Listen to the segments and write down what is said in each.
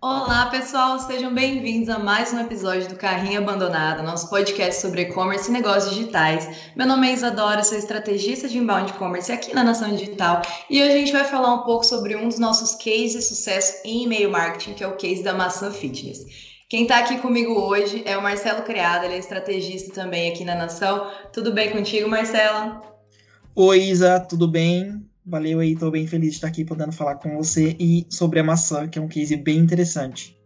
Olá, pessoal, sejam bem-vindos a mais um episódio do Carrinho Abandonado, nosso podcast sobre e-commerce e negócios digitais. Meu nome é Isadora, sou estrategista de inbound e-commerce aqui na Nação Digital e hoje a gente vai falar um pouco sobre um dos nossos cases de sucesso em e-mail marketing, que é o case da maçã fitness. Quem está aqui comigo hoje é o Marcelo Criado, ele é estrategista também aqui na Nação. Tudo bem contigo, Marcelo? Oi, Isa, tudo bem? Valeu aí, tô bem feliz de estar aqui podendo falar com você e sobre a maçã, que é um case bem interessante.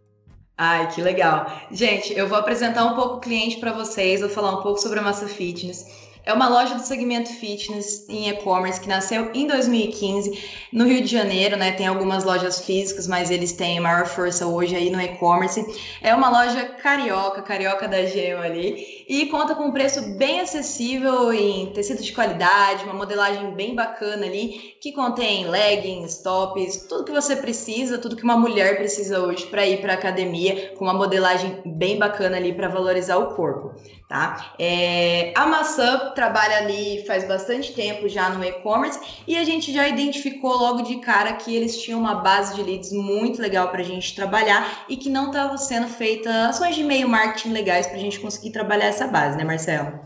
Ai, que legal. Gente, eu vou apresentar um pouco o cliente para vocês, vou falar um pouco sobre a Massa Fitness. É uma loja do segmento fitness em e-commerce que nasceu em 2015 no Rio de Janeiro, né? Tem algumas lojas físicas, mas eles têm maior força hoje aí no e-commerce. É uma loja carioca, carioca da Gema ali, e conta com um preço bem acessível em tecido de qualidade, uma modelagem bem bacana ali, que contém leggings, tops, tudo que você precisa, tudo que uma mulher precisa hoje para ir para academia, com uma modelagem bem bacana ali para valorizar o corpo tá? É, a maçã trabalha ali faz bastante tempo já no e-commerce e a gente já identificou logo de cara que eles tinham uma base de leads muito legal para a gente trabalhar e que não estava sendo feita ações de e-mail marketing legais para a gente conseguir trabalhar essa base, né, Marcelo?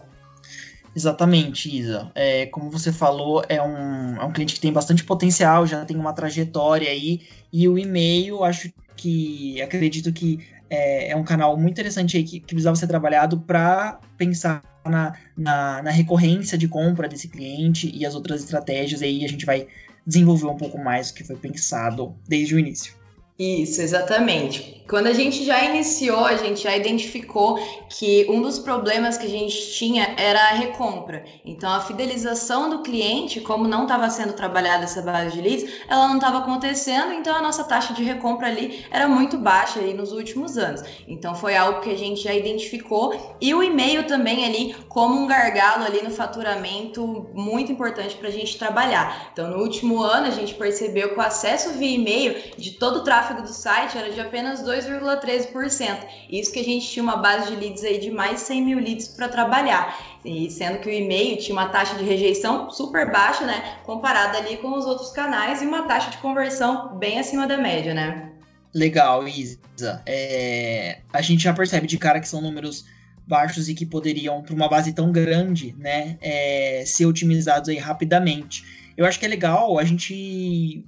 Exatamente, Isa. É, como você falou, é um, é um cliente que tem bastante potencial, já tem uma trajetória aí, e o e-mail, acho que, acredito que é, é um canal muito interessante aí que, que precisava ser trabalhado para pensar na, na, na, recorrência de compra desse cliente e as outras estratégias aí a gente vai desenvolver um pouco mais o que foi pensado desde o início. Isso, exatamente. Quando a gente já iniciou, a gente já identificou que um dos problemas que a gente tinha era a recompra. Então, a fidelização do cliente, como não estava sendo trabalhada essa base de leads, ela não estava acontecendo, então a nossa taxa de recompra ali era muito baixa aí nos últimos anos. Então, foi algo que a gente já identificou. E o e-mail também ali como um gargalo ali no faturamento muito importante para a gente trabalhar. Então, no último ano, a gente percebeu que o acesso via e-mail de todo o tráfego tráfego do site era de apenas 2,13%. Isso que a gente tinha uma base de leads aí de mais 100 mil leads para trabalhar. E sendo que o e-mail tinha uma taxa de rejeição super baixa, né? Comparada ali com os outros canais e uma taxa de conversão bem acima da média, né? Legal, Isa. É... A gente já percebe de cara que são números baixos e que poderiam, para uma base tão grande, né, é... ser otimizados aí rapidamente. Eu acho que é legal a gente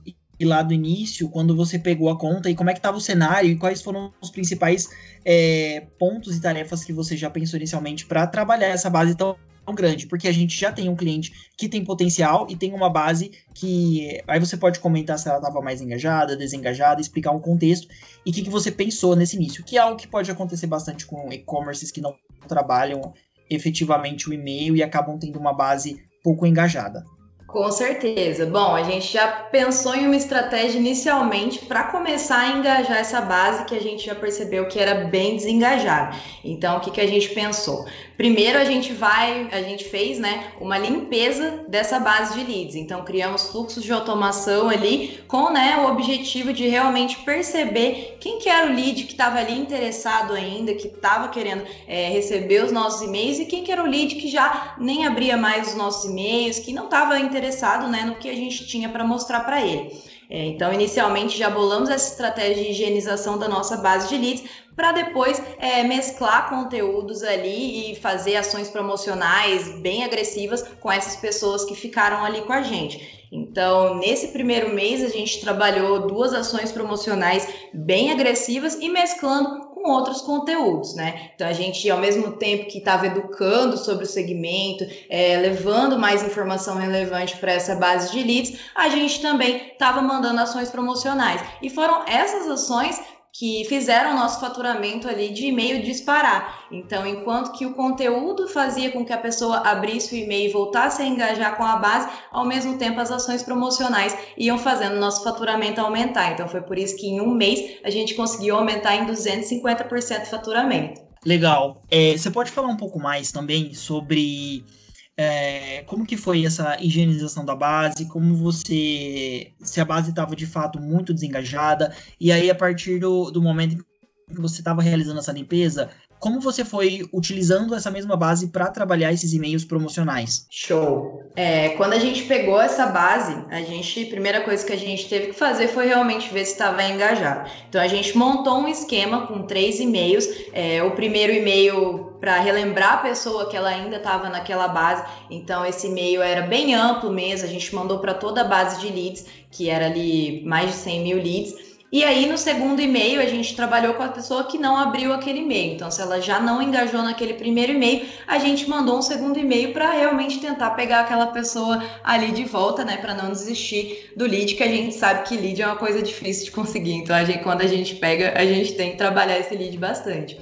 lá do início, quando você pegou a conta e como é que estava o cenário e quais foram os principais é, pontos e tarefas que você já pensou inicialmente para trabalhar essa base tão, grande, porque a gente já tem um cliente que tem potencial e tem uma base que aí você pode comentar se ela estava mais engajada, desengajada, explicar um contexto e o que, que você pensou nesse início, que é algo que pode acontecer bastante com e-commerces que não trabalham efetivamente o e-mail e acabam tendo uma base pouco engajada. Com certeza. Bom, a gente já pensou em uma estratégia inicialmente para começar a engajar essa base que a gente já percebeu que era bem desengajada. Então, o que, que a gente pensou? Primeiro a gente vai, a gente fez, né, uma limpeza dessa base de leads. Então criamos fluxos de automação ali com, né, o objetivo de realmente perceber quem que era o lead que estava ali interessado ainda, que estava querendo é, receber os nossos e-mails e quem que era o lead que já nem abria mais os nossos e-mails, que não estava interessado, né, no que a gente tinha para mostrar para ele. É, então, inicialmente já bolamos essa estratégia de higienização da nossa base de leads para depois é, mesclar conteúdos ali e fazer ações promocionais bem agressivas com essas pessoas que ficaram ali com a gente. Então, nesse primeiro mês, a gente trabalhou duas ações promocionais bem agressivas e mesclando com outros conteúdos, né? Então a gente, ao mesmo tempo que estava educando sobre o segmento, é, levando mais informação relevante para essa base de leads, a gente também estava mandando ações promocionais. E foram essas ações que fizeram o nosso faturamento ali de e-mail disparar. Então, enquanto que o conteúdo fazia com que a pessoa abrisse o e-mail e voltasse a engajar com a base, ao mesmo tempo as ações promocionais iam fazendo o nosso faturamento aumentar. Então, foi por isso que em um mês a gente conseguiu aumentar em 250% o faturamento. Legal. É, você pode falar um pouco mais também sobre é, como que foi essa higienização da base? Como você. Se a base estava de fato muito desengajada, e aí a partir do, do momento que você estava realizando essa limpeza, como você foi utilizando essa mesma base para trabalhar esses e-mails promocionais? Show. É, quando a gente pegou essa base, a gente, primeira coisa que a gente teve que fazer foi realmente ver se estava engajado. Então a gente montou um esquema com três e-mails. É, o primeiro e-mail para relembrar a pessoa que ela ainda estava naquela base. Então esse e-mail era bem amplo mesmo. A gente mandou para toda a base de leads, que era ali mais de 100 mil leads. E aí, no segundo e-mail, a gente trabalhou com a pessoa que não abriu aquele e-mail. Então, se ela já não engajou naquele primeiro e-mail, a gente mandou um segundo e-mail para realmente tentar pegar aquela pessoa ali de volta, né? Para não desistir do lead, que a gente sabe que lead é uma coisa difícil de conseguir. Então, a gente, quando a gente pega, a gente tem que trabalhar esse lead bastante.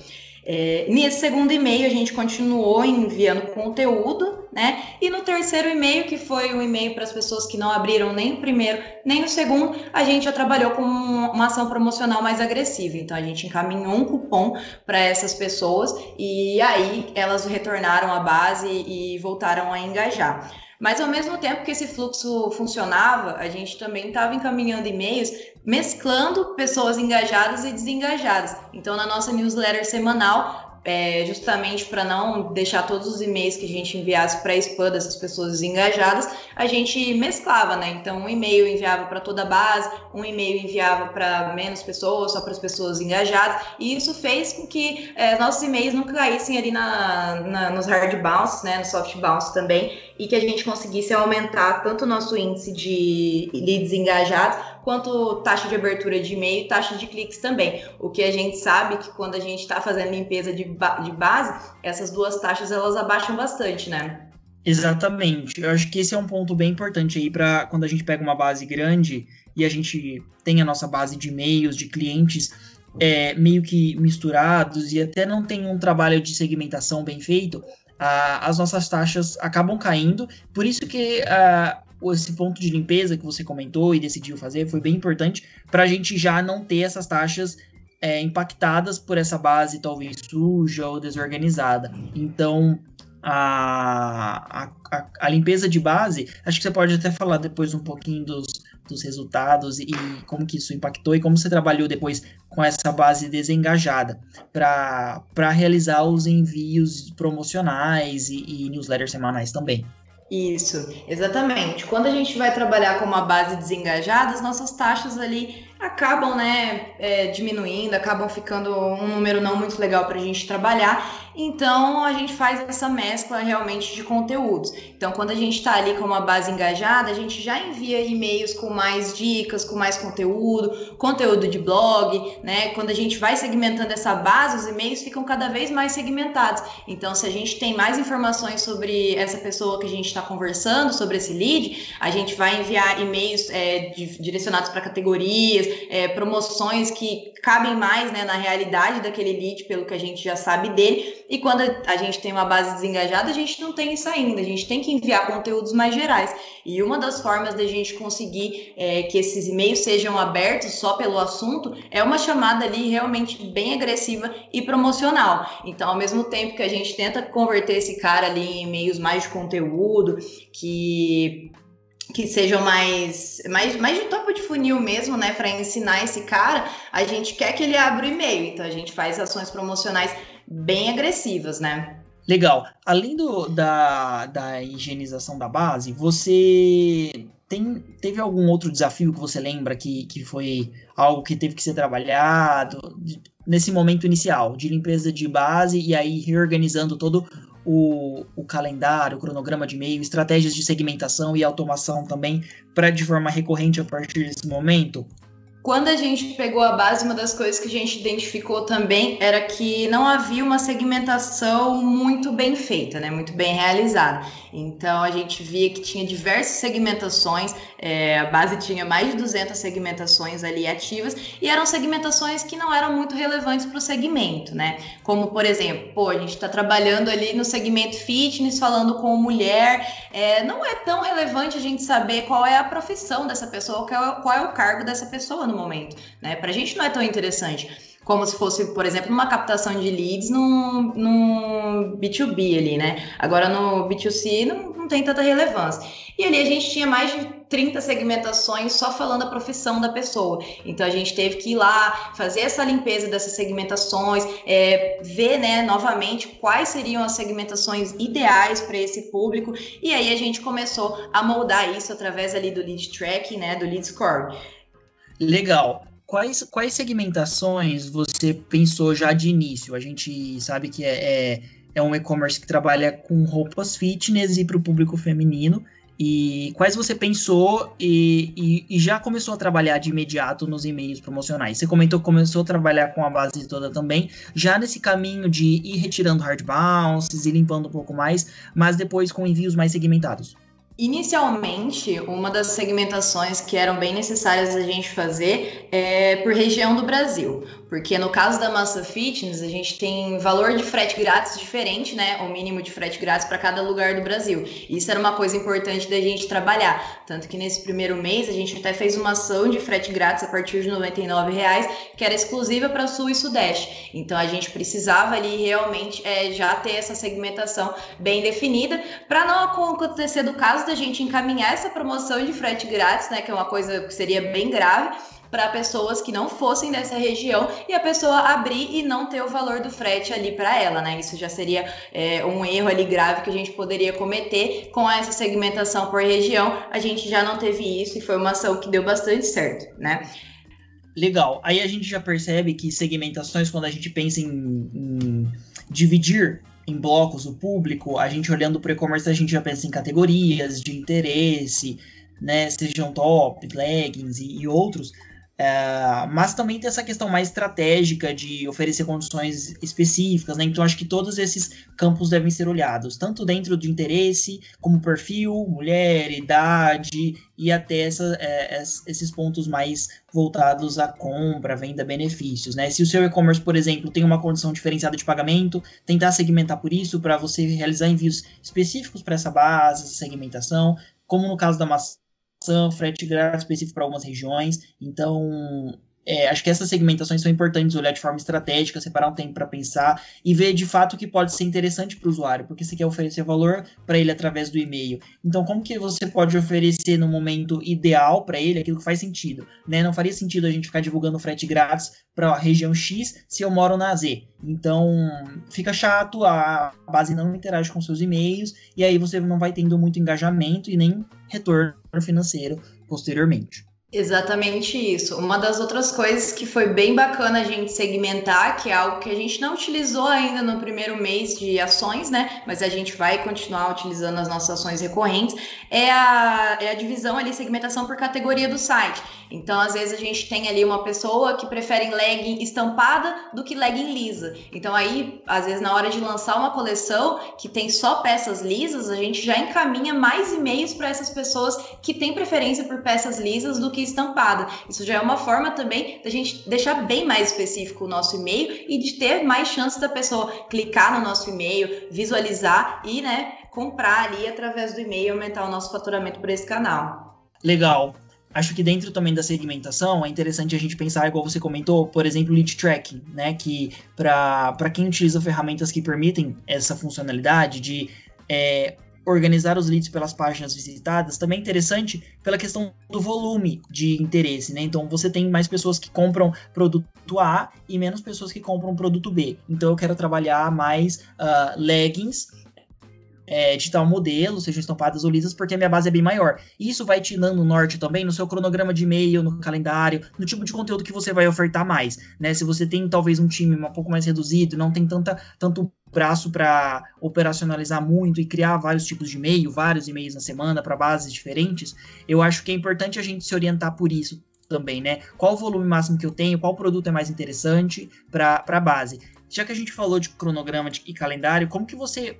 É, nesse segundo e-mail, a gente continuou enviando conteúdo, né? E no terceiro e-mail, que foi o e-mail para as pessoas que não abriram nem o primeiro nem no segundo, a gente já trabalhou com uma ação promocional mais agressiva. Então, a gente encaminhou um cupom para essas pessoas e aí elas retornaram à base e voltaram a engajar. Mas ao mesmo tempo que esse fluxo funcionava, a gente também estava encaminhando e-mails mesclando pessoas engajadas e desengajadas. Então, na nossa newsletter semanal, é, justamente para não deixar todos os e-mails que a gente enviasse para spam dessas pessoas engajadas, a gente mesclava, né? Então, um e-mail enviava para toda a base, um e-mail enviava para menos pessoas, só para as pessoas engajadas, e isso fez com que é, nossos e-mails não caíssem ali na, na, nos hard bounce, né? No soft bounce também, e que a gente conseguisse aumentar tanto o nosso índice de leads engajados quanto taxa de abertura de e-mail e taxa de cliques também. O que a gente sabe que quando a gente está fazendo limpeza de, ba de base, essas duas taxas elas abaixam bastante, né? Exatamente. Eu acho que esse é um ponto bem importante aí para quando a gente pega uma base grande e a gente tem a nossa base de e-mails, de clientes é, meio que misturados e até não tem um trabalho de segmentação bem feito, as nossas taxas acabam caindo. Por isso que esse ponto de limpeza que você comentou e decidiu fazer foi bem importante para a gente já não ter essas taxas é, impactadas por essa base talvez suja ou desorganizada. Então, a, a, a, limpeza de base, acho que você pode até falar depois um pouquinho dos, dos resultados e, e como que isso impactou e como você trabalhou depois com essa base desengajada para realizar os envios promocionais e, e newsletters semanais também. Isso, exatamente. Quando a gente vai trabalhar com uma base desengajada, as nossas taxas ali acabam né, é, diminuindo, acabam ficando um número não muito legal para a gente trabalhar. Então a gente faz essa mescla realmente de conteúdos. Então, quando a gente está ali com uma base engajada, a gente já envia e-mails com mais dicas, com mais conteúdo, conteúdo de blog, né? Quando a gente vai segmentando essa base, os e-mails ficam cada vez mais segmentados. Então, se a gente tem mais informações sobre essa pessoa que a gente está conversando, sobre esse lead, a gente vai enviar e-mails é, direcionados para categorias é, promoções que cabem mais né, na realidade daquele lead, pelo que a gente já sabe dele. E quando a gente tem uma base desengajada, a gente não tem isso ainda. A gente tem que enviar conteúdos mais gerais. E uma das formas da gente conseguir é, que esses e-mails sejam abertos só pelo assunto é uma chamada ali realmente bem agressiva e promocional. Então, ao mesmo tempo que a gente tenta converter esse cara ali em e-mails mais de conteúdo, que que sejam mais, mais, mais de topo de funil mesmo, né, para ensinar esse cara, a gente quer que ele abra o e-mail, então a gente faz ações promocionais bem agressivas, né? Legal. Além do, da, da higienização da base, você tem, teve algum outro desafio que você lembra que, que foi algo que teve que ser trabalhado nesse momento inicial de limpeza de base e aí reorganizando todo o, o calendário, o cronograma de e-mail, estratégias de segmentação e automação também, para de forma recorrente a partir desse momento? Quando a gente pegou a base, uma das coisas que a gente identificou também era que não havia uma segmentação muito bem feita, né? muito bem realizada. Então a gente via que tinha diversas segmentações, é, a base tinha mais de 200 segmentações ali ativas e eram segmentações que não eram muito relevantes para o segmento, né? Como por exemplo, pô, a gente está trabalhando ali no segmento fitness, falando com mulher, é, não é tão relevante a gente saber qual é a profissão dessa pessoa, qual é, qual é o cargo dessa pessoa no momento, né? Pra gente não é tão interessante como se fosse, por exemplo, uma captação de leads no, no B2B ali, né? Agora no B2C não, não tem tanta relevância. E ali a gente tinha mais de 30 segmentações só falando a profissão da pessoa. Então a gente teve que ir lá, fazer essa limpeza dessas segmentações, é, ver né, novamente quais seriam as segmentações ideais para esse público. E aí a gente começou a moldar isso através ali do lead tracking, né, do lead score. Legal. Quais, quais segmentações você pensou já de início? A gente sabe que é, é, é um e-commerce que trabalha com roupas fitness e para o público feminino. E quais você pensou e, e, e, já começou a trabalhar de imediato nos e-mails promocionais? Você comentou que começou a trabalhar com a base toda também, já nesse caminho de ir retirando hard bounces e limpando um pouco mais, mas depois com envios mais segmentados. Inicialmente, uma das segmentações que eram bem necessárias a gente fazer é por região do Brasil. Porque no caso da Massa Fitness, a gente tem valor de frete grátis diferente, né? O mínimo de frete grátis para cada lugar do Brasil. Isso era uma coisa importante da gente trabalhar. Tanto que nesse primeiro mês a gente até fez uma ação de frete grátis a partir de 99 reais, que era exclusiva para Sul e Sudeste. Então a gente precisava ali realmente é, já ter essa segmentação bem definida para não acontecer do caso da gente encaminhar essa promoção de frete grátis, né? Que é uma coisa que seria bem grave para pessoas que não fossem dessa região e a pessoa abrir e não ter o valor do frete ali para ela, né? Isso já seria é, um erro ali grave que a gente poderia cometer com essa segmentação por região. A gente já não teve isso e foi uma ação que deu bastante certo, né? Legal. Aí a gente já percebe que segmentações, quando a gente pensa em, em dividir em blocos o público, a gente olhando para o e-commerce, a gente já pensa em categorias de interesse, né? Sejam top, leggings e, e outros. É, mas também tem essa questão mais estratégica de oferecer condições específicas, né? Então acho que todos esses campos devem ser olhados, tanto dentro do interesse, como perfil, mulher, idade e até essa, é, esses pontos mais voltados à compra, venda, benefícios, né? Se o seu e-commerce, por exemplo, tem uma condição diferenciada de pagamento, tentar segmentar por isso para você realizar envios específicos para essa base, essa segmentação, como no caso da maçã frete grátis específico para algumas regiões. Então, é, acho que essas segmentações são importantes, olhar de forma estratégica, separar um tempo para pensar e ver de fato o que pode ser interessante para o usuário, porque você quer oferecer valor para ele através do e-mail. Então, como que você pode oferecer no momento ideal para ele aquilo que faz sentido? Né? Não faria sentido a gente ficar divulgando frete grátis para a região X se eu moro na Z. Então, fica chato, a base não interage com seus e-mails e aí você não vai tendo muito engajamento e nem retorno financeiro posteriormente. Exatamente isso. Uma das outras coisas que foi bem bacana a gente segmentar, que é algo que a gente não utilizou ainda no primeiro mês de ações, né? Mas a gente vai continuar utilizando as nossas ações recorrentes, é a, é a divisão ali, segmentação por categoria do site. Então, às vezes, a gente tem ali uma pessoa que prefere legging estampada do que legging lisa. Então, aí, às vezes, na hora de lançar uma coleção que tem só peças lisas, a gente já encaminha mais e-mails para essas pessoas que têm preferência por peças lisas do que estampada. Isso já é uma forma também da gente deixar bem mais específico o nosso e-mail e de ter mais chance da pessoa clicar no nosso e-mail, visualizar e, né, comprar ali através do e-mail e aumentar o nosso faturamento por esse canal. Legal. Acho que dentro também da segmentação é interessante a gente pensar, igual você comentou, por exemplo, lead tracking, né? Que para quem utiliza ferramentas que permitem essa funcionalidade de é, organizar os leads pelas páginas visitadas, também é interessante pela questão do volume de interesse, né? Então você tem mais pessoas que compram produto A e menos pessoas que compram produto B. Então eu quero trabalhar mais uh, leggings é, de modelo, sejam estampadas ou lisas, porque a minha base é bem maior. Isso vai te dando norte também no seu cronograma de e-mail, no calendário, no tipo de conteúdo que você vai ofertar mais, né? Se você tem talvez um time um pouco mais reduzido, não tem tanta, tanto braço para operacionalizar muito e criar vários tipos de e-mail, vários e-mails na semana para bases diferentes, eu acho que é importante a gente se orientar por isso também, né? Qual o volume máximo que eu tenho, qual produto é mais interessante para a base. Já que a gente falou de cronograma e calendário, como que você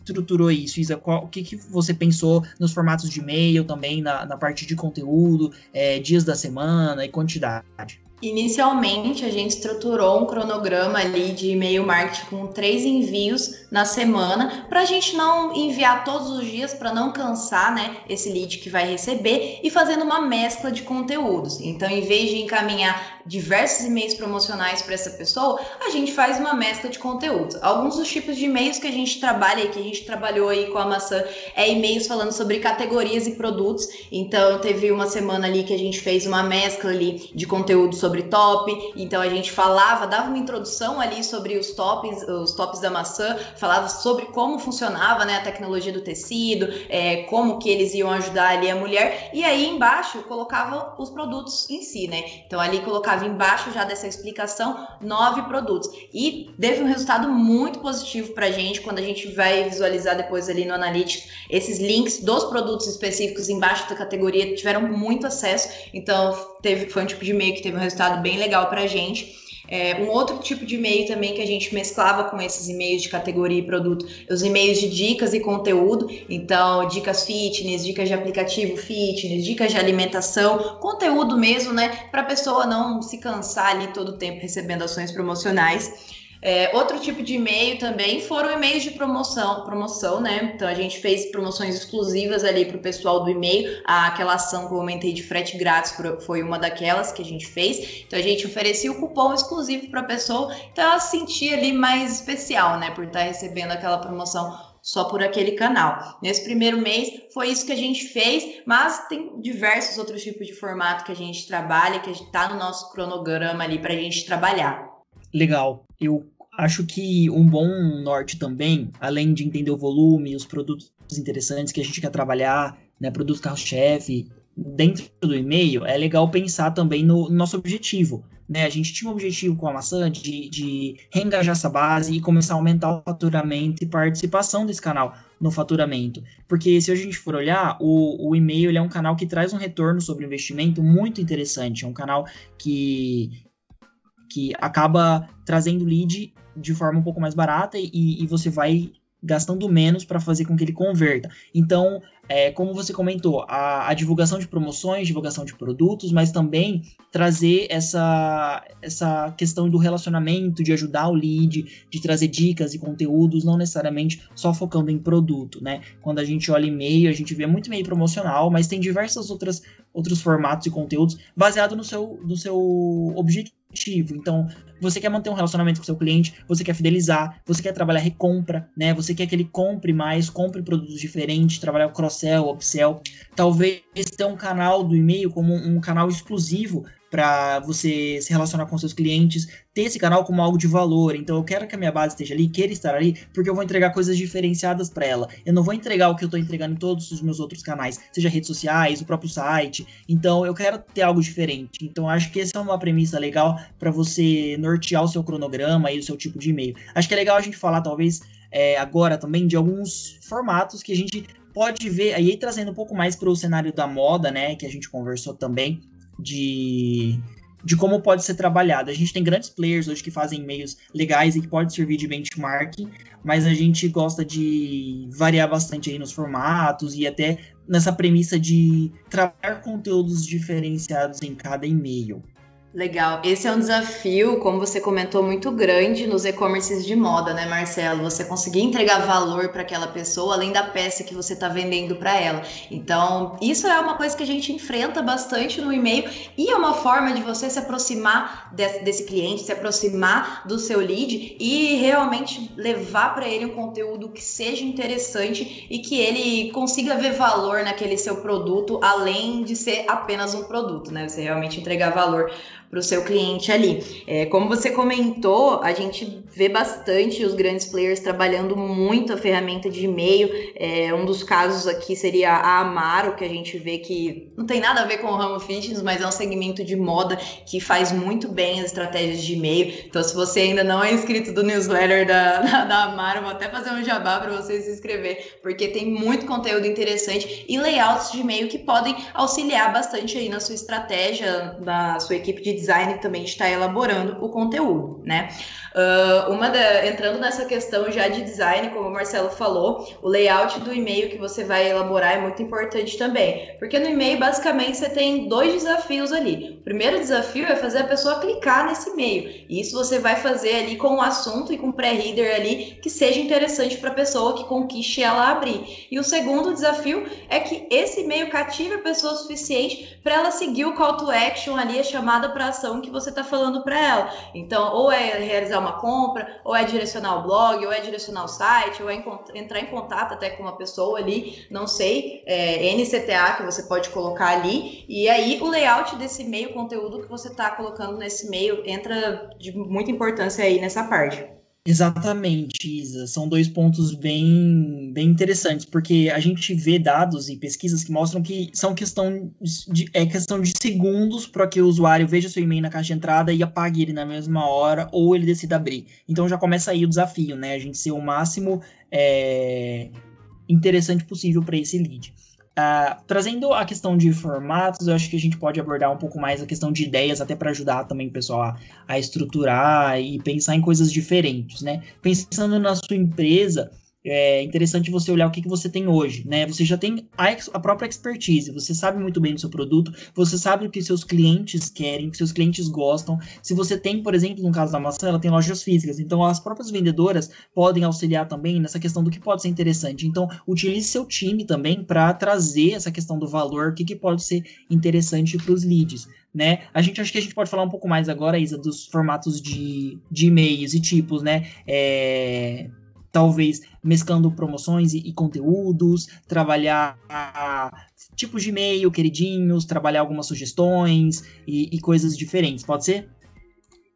estruturou isso, Isa? Qual, o que, que você pensou nos formatos de e-mail também, na, na parte de conteúdo, é, dias da semana e quantidade? Inicialmente, a gente estruturou um cronograma ali de e-mail marketing com três envios na semana, para a gente não enviar todos os dias, para não cansar né, esse lead que vai receber, e fazendo uma mescla de conteúdos. Então, em vez de encaminhar diversos e-mails promocionais para essa pessoa, a gente faz uma mescla de conteúdos. Alguns dos tipos de e-mails que a gente trabalha e que a gente trabalhou aí com a maçã é e-mails falando sobre categorias e produtos. Então, teve uma semana ali que a gente fez uma mescla ali de conteúdo sobre sobre top, então a gente falava, dava uma introdução ali sobre os tops, os tops da maçã, falava sobre como funcionava né, a tecnologia do tecido, é, como que eles iam ajudar ali a mulher, e aí embaixo colocava os produtos em si, né? Então ali colocava embaixo já dessa explicação nove produtos. E teve um resultado muito positivo pra gente quando a gente vai visualizar depois ali no Analytics esses links dos produtos específicos embaixo da categoria tiveram muito acesso, então teve, foi um tipo de e-mail que teve um resultado bem legal para a gente. É, um outro tipo de e-mail também que a gente mesclava com esses e-mails de categoria e produto, os e-mails de dicas e conteúdo, então dicas fitness, dicas de aplicativo fitness, dicas de alimentação, conteúdo mesmo, né, para a pessoa não se cansar ali todo o tempo recebendo ações promocionais. É, outro tipo de e-mail também foram e-mails de promoção, promoção, né? Então a gente fez promoções exclusivas ali para o pessoal do e-mail. Aquela ação que eu comentei de frete grátis foi uma daquelas que a gente fez. Então a gente oferecia o cupom exclusivo para a pessoa, então ela se sentia ali mais especial, né? Por estar tá recebendo aquela promoção só por aquele canal. Nesse primeiro mês foi isso que a gente fez, mas tem diversos outros tipos de formato que a gente trabalha, que está no nosso cronograma ali para a gente trabalhar legal. Eu acho que um bom norte também, além de entender o volume, os produtos interessantes que a gente quer trabalhar, né, produtos carro-chefe, dentro do e-mail, é legal pensar também no, nosso objetivo. Né? A gente tinha um objetivo com a maçã de, de reengajar essa base e começar a aumentar o faturamento e participação desse canal no faturamento. Porque se a gente for olhar, o, o e-mail é um canal que traz um retorno sobre investimento muito interessante. É um canal que, que acaba trazendo lead de forma um pouco mais barata e, e você vai gastando menos para fazer com que ele converta. Então, é, como você comentou, a, a, divulgação de promoções, divulgação de produtos, mas também trazer essa, essa questão do relacionamento, de ajudar o lead, de trazer dicas e conteúdos, não necessariamente só focando em produto, né? Quando a gente olha e-mail, a gente vê muito e-mail promocional, mas tem diversas outras outros formatos e conteúdos baseado no seu, no seu objetivo então, você quer manter um relacionamento com seu cliente, você quer fidelizar, você quer trabalhar recompra, né? Você quer que ele compre mais, compre produtos diferentes, trabalhar o cross-sell, upsell. Talvez ter um canal do e-mail como um canal exclusivo para você se relacionar com seus clientes, ter esse canal como algo de valor. Então eu quero que a minha base esteja ali, queira estar ali, porque eu vou entregar coisas diferenciadas para ela. Eu não vou entregar o que eu estou entregando em todos os meus outros canais, seja redes sociais, o próprio site. Então eu quero ter algo diferente. Então acho que essa é uma premissa legal para você nortear o seu cronograma e o seu tipo de e-mail. Acho que é legal a gente falar talvez é, agora também de alguns formatos que a gente pode ver aí trazendo um pouco mais para o cenário da moda, né, que a gente conversou também de, de como pode ser trabalhado. A gente tem grandes players hoje que fazem e-mails legais e que pode servir de benchmarking, mas a gente gosta de variar bastante aí nos formatos e até nessa premissa de trabalhar conteúdos diferenciados em cada e-mail. Legal. Esse é um desafio, como você comentou, muito grande nos e-commerces de moda, né, Marcelo? Você conseguir entregar valor para aquela pessoa além da peça que você está vendendo para ela. Então, isso é uma coisa que a gente enfrenta bastante no e-mail e é uma forma de você se aproximar desse, desse cliente, se aproximar do seu lead e realmente levar para ele um conteúdo que seja interessante e que ele consiga ver valor naquele seu produto, além de ser apenas um produto, né? Você realmente entregar valor para o seu cliente ali. É, como você comentou, a gente vê bastante os grandes players trabalhando muito a ferramenta de e-mail. É, um dos casos aqui seria a Amaro, que a gente vê que não tem nada a ver com o ramo fitness, mas é um segmento de moda que faz muito bem as estratégias de e-mail. Então, se você ainda não é inscrito do newsletter da, da, da Amaro, vou até fazer um jabá para você se inscrever, porque tem muito conteúdo interessante e layouts de e-mail que podem auxiliar bastante aí na sua estratégia, na sua equipe de design também de estar tá elaborando o conteúdo, né? Uh, uma da, entrando nessa questão já de design, como o Marcelo falou, o layout do e-mail que você vai elaborar é muito importante também, porque no e-mail basicamente você tem dois desafios ali. O primeiro desafio é fazer a pessoa clicar nesse e-mail, e isso você vai fazer ali com o assunto e com o pré-reader ali que seja interessante para a pessoa que conquiste ela abrir. E o segundo desafio é que esse e-mail cative a pessoa o suficiente para ela seguir o call to action ali, a chamada para ação que você está falando para ela. Então, ou é realizar uma compra, ou é direcionar o blog, ou é direcionar o site, ou é entrar em contato até com uma pessoa ali, não sei, é, NCTA que você pode colocar ali, e aí o layout desse e-mail, conteúdo que você está colocando nesse e-mail, entra de muita importância aí nessa parte. Exatamente, Isa. São dois pontos bem, bem interessantes, porque a gente vê dados e pesquisas que mostram que são questão de, é questão de segundos para que o usuário veja seu e-mail na caixa de entrada e apague ele na mesma hora, ou ele decida abrir. Então já começa aí o desafio, né? A gente ser o máximo é, interessante possível para esse lead. Uh, trazendo a questão de formatos, eu acho que a gente pode abordar um pouco mais a questão de ideias, até para ajudar também o pessoal a, a, estruturar e pensar em coisas diferentes, né? Pensando na sua empresa, é interessante você olhar o que, que você tem hoje, né? Você já tem a, a, própria expertise, você sabe muito bem do seu produto, você sabe o que seus clientes querem, o que seus clientes gostam. Se você tem, por exemplo, no caso da maçã, ela tem lojas físicas, então as próprias vendedoras podem auxiliar também nessa questão do que pode ser interessante. Então, utilize seu time também para trazer essa questão do valor, o que, que pode ser interessante para os leads. Né? A gente acho que a gente pode falar um pouco mais agora, Isa, dos formatos de, de e-mails e tipos, né? É, talvez mesclando promoções e, e conteúdos, trabalhar tipos de e-mail, queridinhos, trabalhar algumas sugestões e, e coisas diferentes. Pode ser?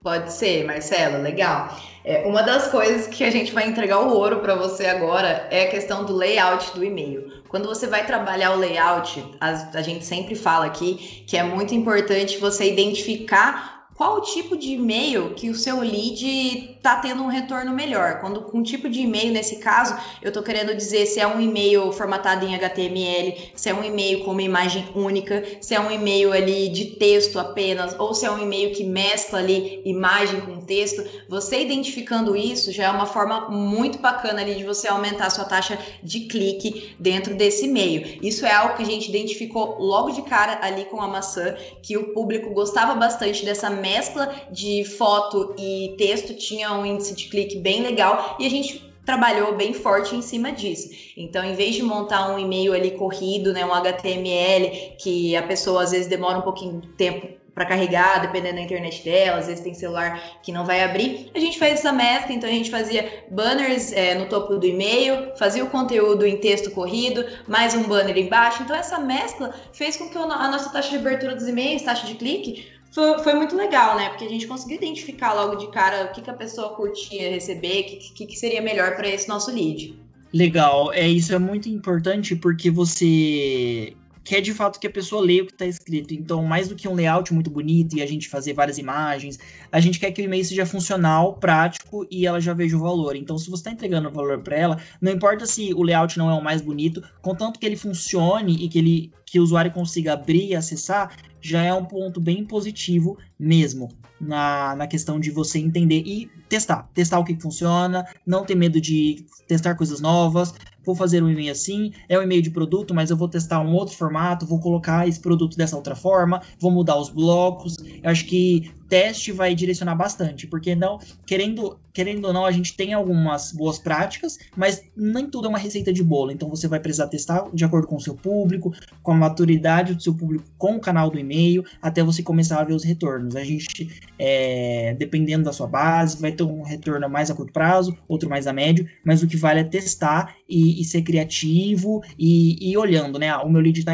Pode ser, Marcelo, legal. É, uma das coisas que a gente vai entregar o ouro para você agora é a questão do layout do e-mail. Quando você vai trabalhar o layout, a, a gente sempre fala aqui que é muito importante você identificar qual o tipo de e-mail que o seu lead está tendo um retorno melhor. Quando com tipo de e-mail, nesse caso, eu estou querendo dizer se é um e-mail formatado em HTML, se é um e-mail com uma imagem única, se é um e-mail ali de texto apenas, ou se é um e-mail que mescla ali imagem com texto. Você identificando isso já é uma forma muito bacana ali de você aumentar a sua taxa de clique dentro desse e-mail. Isso é algo que a gente identificou logo de cara ali com a maçã, que o público gostava bastante dessa mescla de foto e texto tinha um índice de clique bem legal e a gente trabalhou bem forte em cima disso. Então, em vez de montar um e-mail ali corrido, né, um HTML, que a pessoa às vezes demora um pouquinho de tempo para carregar, dependendo da internet dela, às vezes tem celular que não vai abrir. A gente fez essa mescla, então a gente fazia banners é, no topo do e-mail, fazia o conteúdo em texto corrido, mais um banner embaixo. Então essa mescla fez com que a nossa taxa de abertura dos e-mails, taxa de clique, foi, foi, muito legal, né? Porque a gente conseguiu identificar logo de cara o que, que a pessoa curtia receber, o que, que, que seria melhor para esse nosso lead. Legal, é isso é muito importante porque você quer de fato que a pessoa leia o que está escrito. Então, mais do que um layout muito bonito e a gente fazer várias imagens, a gente quer que o e-mail seja funcional, prático e ela já veja o valor. Então, se você está entregando valor para ela, não importa se o layout não é o mais bonito, contanto que ele funcione e que ele que o usuário consiga abrir e acessar, já é um ponto bem positivo mesmo na, na questão de você entender e testar. Testar o que funciona, não ter medo de testar coisas novas. Vou fazer um e-mail assim, é um e-mail de produto, mas eu vou testar um outro formato, vou colocar esse produto dessa outra forma, vou mudar os blocos. Eu acho que teste vai direcionar bastante, porque não, querendo, querendo ou não, a gente tem algumas boas práticas, mas nem tudo é uma receita de bolo. Então você vai precisar testar de acordo com o seu público, com a maturidade do seu público, com o canal do e-mail, até você começar a ver os retornos. A gente, é, dependendo da sua base, vai ter um retorno mais a curto prazo, outro mais a médio, mas o que vale é testar e, e ser criativo e, e, olhando, né? Ah, o meu lead está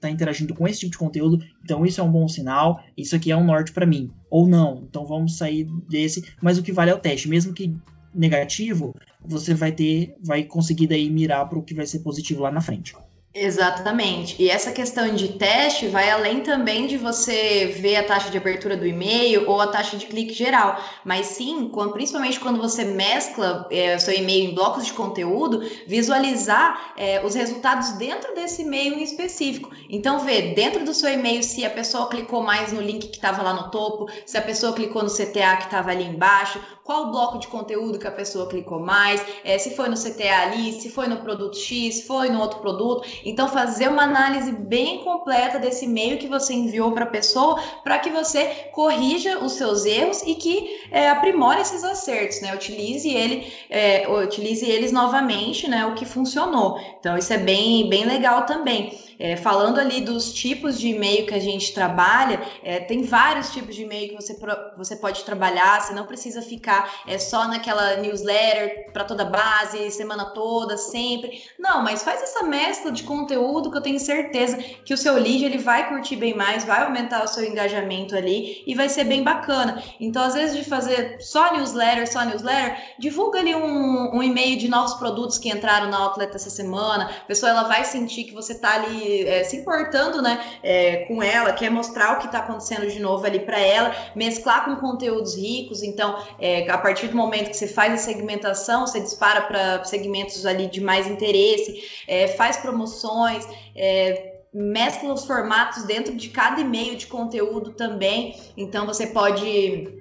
tá interagindo com esse tipo de conteúdo, então isso é um bom sinal, isso aqui é um norte para mim ou não. Então vamos sair desse, mas o que vale é o teste, mesmo que negativo, você vai ter, vai conseguir daí mirar para o que vai ser positivo lá na frente. Exatamente. E essa questão de teste vai além também de você ver a taxa de abertura do e-mail ou a taxa de clique geral, mas sim, principalmente quando você mescla é, seu e-mail em blocos de conteúdo, visualizar é, os resultados dentro desse e-mail em específico. Então, ver dentro do seu e-mail se a pessoa clicou mais no link que estava lá no topo, se a pessoa clicou no CTA que estava ali embaixo, qual bloco de conteúdo que a pessoa clicou mais, é, se foi no CTA ali, se foi no produto X, se foi no outro produto. Então, fazer uma análise bem completa desse e-mail que você enviou para a pessoa, para que você corrija os seus erros e que é, aprimore esses acertos, né? Utilize ele, é, utilize eles novamente, né? O que funcionou. Então, isso é bem, bem legal também. É, falando ali dos tipos de e-mail que a gente trabalha, é, tem vários tipos de e-mail que você, você pode trabalhar, você não precisa ficar é, só naquela newsletter para toda base, semana toda, sempre. Não, mas faz essa mescla de conteúdo que eu tenho certeza que o seu lead ele vai curtir bem mais, vai aumentar o seu engajamento ali e vai ser bem bacana. Então, às vezes, de fazer só newsletter, só newsletter, divulga ali um, um e-mail de novos produtos que entraram na Outlet essa semana. A pessoa ela vai sentir que você está ali é, se importando, né, é, com ela, quer mostrar o que está acontecendo de novo ali para ela, mesclar com conteúdos ricos. Então, é, a partir do momento que você faz a segmentação, você dispara para segmentos ali de mais interesse, é, faz promoções, é, mescla os formatos dentro de cada e-mail de conteúdo também. Então, você pode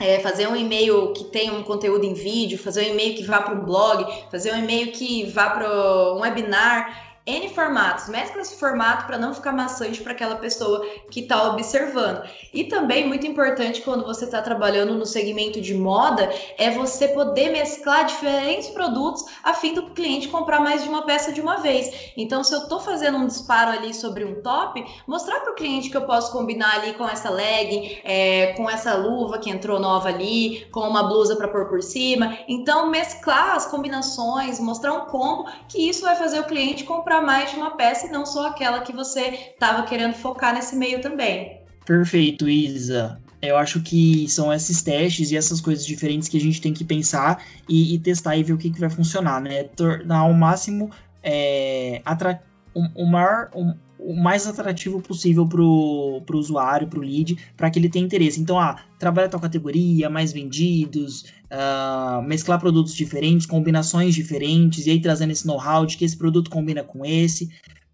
é, fazer um e-mail que tenha um conteúdo em vídeo, fazer um e-mail que vá para um blog, fazer um e-mail que vá para um webinar. N formatos, mescla esse formato para não ficar maçante para aquela pessoa que está observando. E também, muito importante, quando você está trabalhando no segmento de moda, é você poder mesclar diferentes produtos a fim do cliente comprar mais de uma peça de uma vez. Então, se eu estou fazendo um disparo ali sobre um top, mostrar para o cliente que eu posso combinar ali com essa legging, é, com essa luva que entrou nova ali, com uma blusa para pôr por cima. Então, mesclar as combinações, mostrar um combo, que isso vai fazer o cliente comprar comprar mais de uma peça e não só aquela que você estava querendo focar nesse meio também. Perfeito, Isa. Eu acho que são esses testes e essas coisas diferentes que a gente tem que pensar e, e testar e ver o que, que vai funcionar, né? Tornar ao máximo é, o, o maior, o, o mais atrativo possível para o usuário, para o lead, para que ele tenha interesse. Então, ah, trabalha tua categoria, mais vendidos, uh, mesclar produtos diferentes, combinações diferentes, e aí trazendo esse know-how de que esse produto combina com esse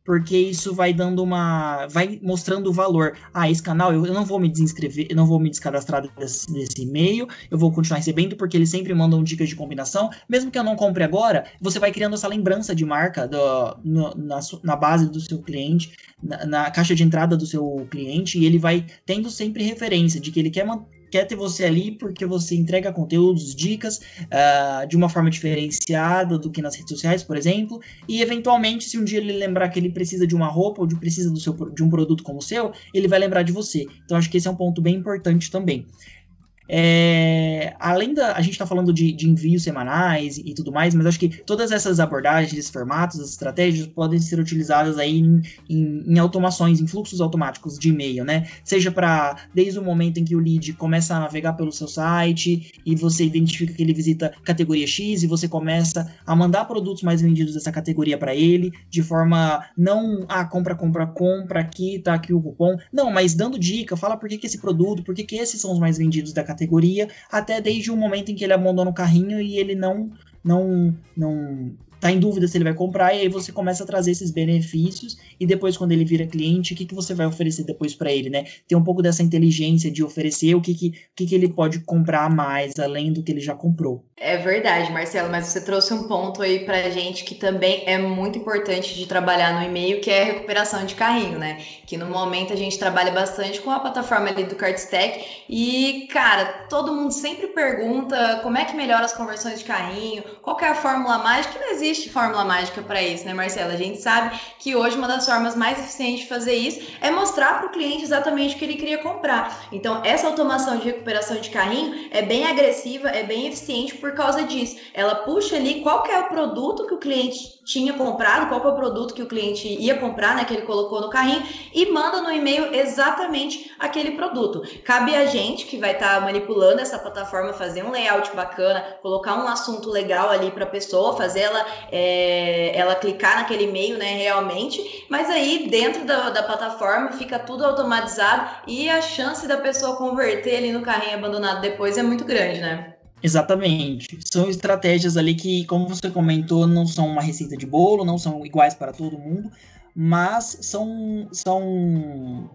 porque isso vai dando uma. vai mostrando o valor. Ah, esse canal eu, não vou me desinscrever, eu não vou me descadastrar desse, desse e-mail, eu vou continuar recebendo, porque eles sempre mandam dicas de combinação. Mesmo que eu não compre agora, você vai criando essa lembrança de marca do, no, na, na, base do seu cliente, na, na, caixa de entrada do seu cliente, e ele vai tendo sempre referência de que ele quer quer ter você ali porque você entrega conteúdos, dicas uh, de uma forma diferenciada do que nas redes sociais, por exemplo, e eventualmente, se um dia ele lembrar que ele precisa de uma roupa ou de precisa do seu, de um produto como o seu, ele vai lembrar de você. Então, acho que esse é um ponto bem importante também. É, além da. A gente está falando de, de, envios semanais e, e, tudo mais, mas acho que todas essas abordagens, esses formatos, as estratégias podem ser utilizadas aí em, em, em automações, em fluxos automáticos de e-mail, né? Seja para desde o momento em que o lead começa a navegar pelo seu site e você identifica que ele visita categoria X e você começa a mandar produtos mais vendidos dessa categoria para ele, de forma não, ah, compra, compra, compra, aqui, tá aqui o cupom. Não, mas dando dica, fala por que, que esse produto, por que, que esses são os mais vendidos da categoria categoria, até desde o momento em que ele abandona o carrinho e ele não não não tá em dúvida se ele vai comprar, e aí você começa a trazer esses benefícios, e depois, quando ele vira cliente, o que, que você vai oferecer depois para ele, né? Ter um pouco dessa inteligência de oferecer o que, que, que, que ele pode comprar mais, além do que ele já comprou. É verdade, Marcelo, mas você trouxe um ponto aí pra gente que também é muito importante de trabalhar no e-mail, que é a recuperação de carrinho, né? Que no momento a gente trabalha bastante com a plataforma ali do Cardstack e, cara, todo mundo sempre pergunta como é que melhora as conversões de carrinho, qual é a fórmula mágica, existe fórmula mágica para isso, né, Marcelo? A gente sabe que hoje uma das formas mais eficientes de fazer isso é mostrar para o cliente exatamente o que ele queria comprar. Então, essa automação de recuperação de carrinho é bem agressiva, é bem eficiente, por causa disso. Ela puxa ali qual é o produto que o cliente tinha comprado, qual é o produto que o cliente ia comprar, né, que ele colocou no carrinho, e manda no e-mail exatamente aquele produto. Cabe a gente que vai estar tá manipulando essa plataforma, fazer um layout bacana, colocar um assunto legal ali para a pessoa, fazer ela é, ela clicar naquele e-mail, né, realmente, mas aí dentro da, da plataforma fica tudo automatizado e a chance da pessoa converter ali no carrinho abandonado depois é muito grande, né? Exatamente. São estratégias ali que, como você comentou, não são uma receita de bolo, não são iguais para todo mundo, mas são, são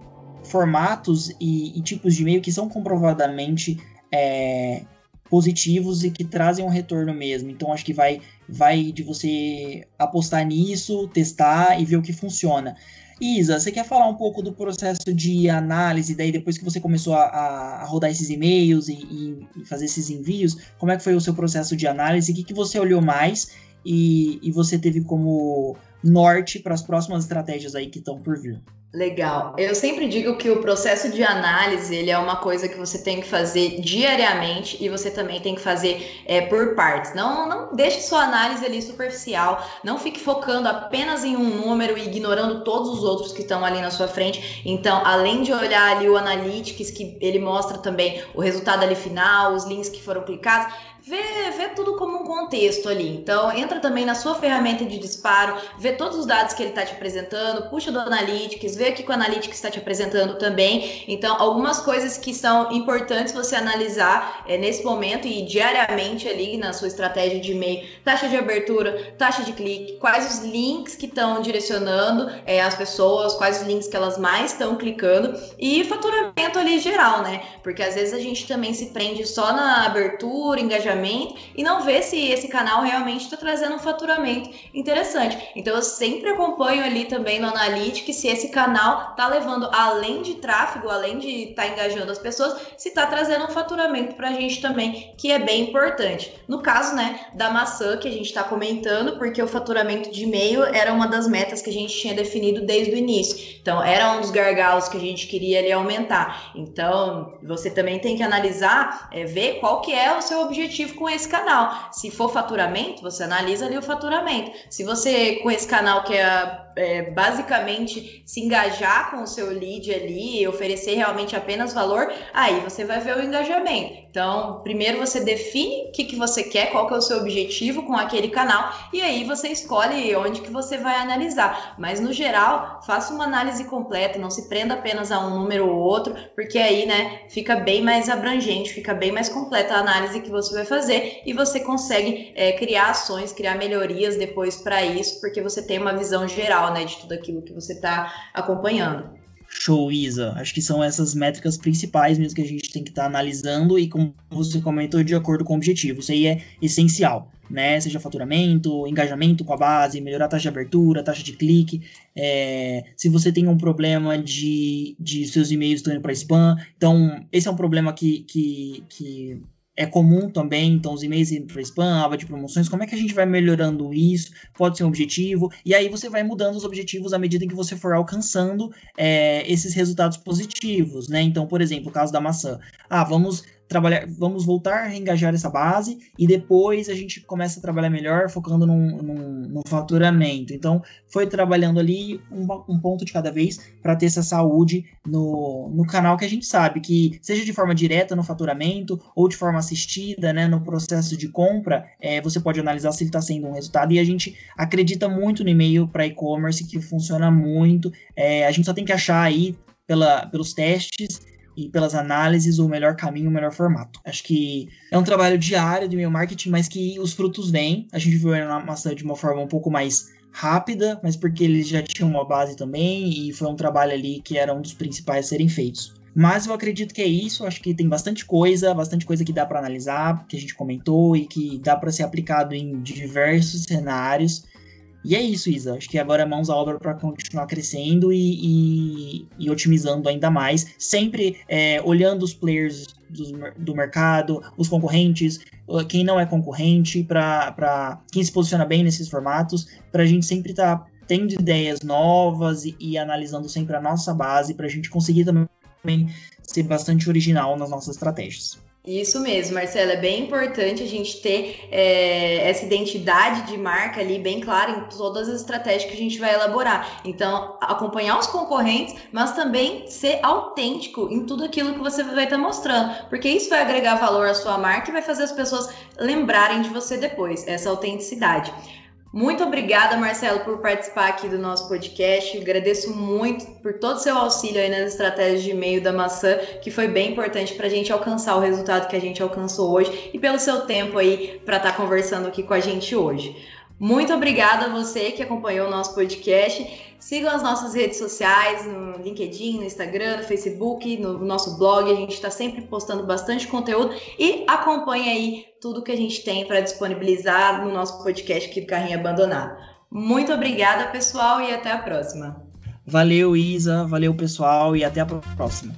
formatos e, e tipos de e-mail que são comprovadamente é, positivos e que trazem um retorno mesmo. Então acho que vai, vai de você apostar nisso, testar e ver o que funciona. Isa, você quer falar um pouco do processo de análise, daí depois que você começou a, a rodar esses e-mails e, e, fazer esses envios, como é que foi o seu processo de análise? O que, que você olhou mais e, e você teve como norte para as próximas estratégias aí que estão por vir? Legal. Eu sempre digo que o processo de análise ele é uma coisa que você tem que fazer diariamente e você também tem que fazer é, por partes. Não, não deixe sua análise ali superficial. Não fique focando apenas em um número e ignorando todos os outros que estão ali na sua frente. Então, além de olhar ali o analytics que ele mostra também o resultado ali final, os links que foram clicados vê, vê tudo como um contexto ali. Então, entra também na sua ferramenta de disparo, vê todos os dados que ele está te apresentando, puxa do Analytics, vê o que o Analytics está te apresentando também. Então, algumas coisas que são importantes você analisar é, nesse momento e diariamente ali na sua estratégia de e-mail, taxa de abertura, taxa de clique, quais os links que estão direcionando é, as pessoas, quais os links que elas mais estão clicando e faturamento ali geral, né? Porque às vezes a gente também se prende só na abertura, engajamento e não ver se esse canal realmente está trazendo um faturamento interessante. Então eu sempre acompanho ali também no Analytics se esse canal está levando além de tráfego, além de estar tá engajando as pessoas, se está trazendo um faturamento para a gente também, que é bem importante. No caso, né, da maçã que a gente está comentando, porque o faturamento de e-mail era uma das metas que a gente tinha definido desde o início. Então era um dos gargalos que a gente queria ali aumentar. Então você também tem que analisar, é, ver qual que é o seu objetivo objetivo com esse canal. Se for faturamento, você analisa ali o faturamento. Se você, com esse canal que é basicamente se engajar com o seu lead ali, oferecer realmente apenas valor, aí você vai ver o engajamento. Então, primeiro você define o que, que você quer, qual que é o seu objetivo com aquele canal, e aí você escolhe onde que você vai analisar. Mas no geral, faça uma análise completa, não se prenda apenas a um número ou outro, porque aí, né, fica bem mais abrangente, fica bem mais completa a análise que você vai fazer e você consegue é, criar ações, criar melhorias depois para isso, porque você tem uma visão geral geral, né, de tudo aquilo que você está acompanhando. Show, Isa. Acho que são essas métricas principais mesmo que a gente tem que estar tá analisando e, como você comentou, de acordo com o objetivo. Isso aí é essencial, né? Seja faturamento, engajamento com a base, melhorar a taxa de abertura, taxa de clique. É, se você tem um problema de, de seus e-mails estão indo para spam, então esse é um problema que, que, que é comum também, então os e-mails indo para spam, aba de promoções, como é que a gente vai melhorando isso? Pode ser um objetivo, e aí você vai mudando os objetivos à medida que você for alcançando é, esses resultados positivos, né? Então, por exemplo, o caso da maçã. Ah, vamos trabalhar, vamos voltar a reengajar essa base e depois a gente começa a trabalhar melhor focando num, num, num faturamento. Então, foi trabalhando ali um, um ponto de cada vez para ter essa saúde no, no canal que a gente sabe que, seja de forma direta no faturamento ou de forma assistida, né, no processo de compra, é, você pode analisar se ele está sendo um resultado e a gente acredita muito no e-mail para e-commerce que funciona muito. É, a gente só tem que achar aí pela, pelos testes e pelas análises o melhor caminho, o melhor formato. Acho que é um trabalho diário de e-mail marketing, mas que os frutos vêm. A gente viu a maçã de uma forma um pouco mais rápida, mas porque eles já tinham uma base também e foi um trabalho ali que era um dos principais a serem feitos. Mas eu acredito que é isso, acho que tem bastante coisa, bastante coisa que dá para analisar, que a gente comentou e que dá para ser aplicado em diversos cenários. E é isso, Isa. Acho que agora é mãos à obra para continuar crescendo e, e, e, otimizando ainda mais, sempre é, olhando os players do, do, mercado, os concorrentes, quem não é concorrente, para quem se posiciona bem nesses formatos, para a gente sempre estar tá tendo ideias novas e, e, analisando sempre a nossa base, para a gente conseguir também ser bastante original nas nossas estratégias. Isso mesmo, Marcela. É bem importante a gente ter é, essa identidade de marca ali bem clara em todas as estratégias que a gente vai elaborar. Então, acompanhar os concorrentes, mas também ser autêntico em tudo aquilo que você vai estar mostrando, porque isso vai agregar valor à sua marca e vai fazer as pessoas lembrarem de você depois, essa autenticidade. Muito obrigada, Marcelo, por participar aqui do nosso podcast. Agradeço muito por todo o seu auxílio aí nas estratégias de e-mail da maçã, que foi bem importante para a gente alcançar o resultado que a gente alcançou hoje e pelo seu tempo aí para estar tá conversando aqui com a gente hoje. Muito obrigada a você que acompanhou o nosso podcast. Sigam as nossas redes sociais, no LinkedIn, no Instagram, no Facebook, no nosso blog. A gente está sempre postando bastante conteúdo e acompanhe aí tudo que a gente tem para disponibilizar no nosso podcast aqui do Carrinho Abandonado. Muito obrigada, pessoal, e até a próxima. Valeu, Isa. Valeu, pessoal, e até a próxima.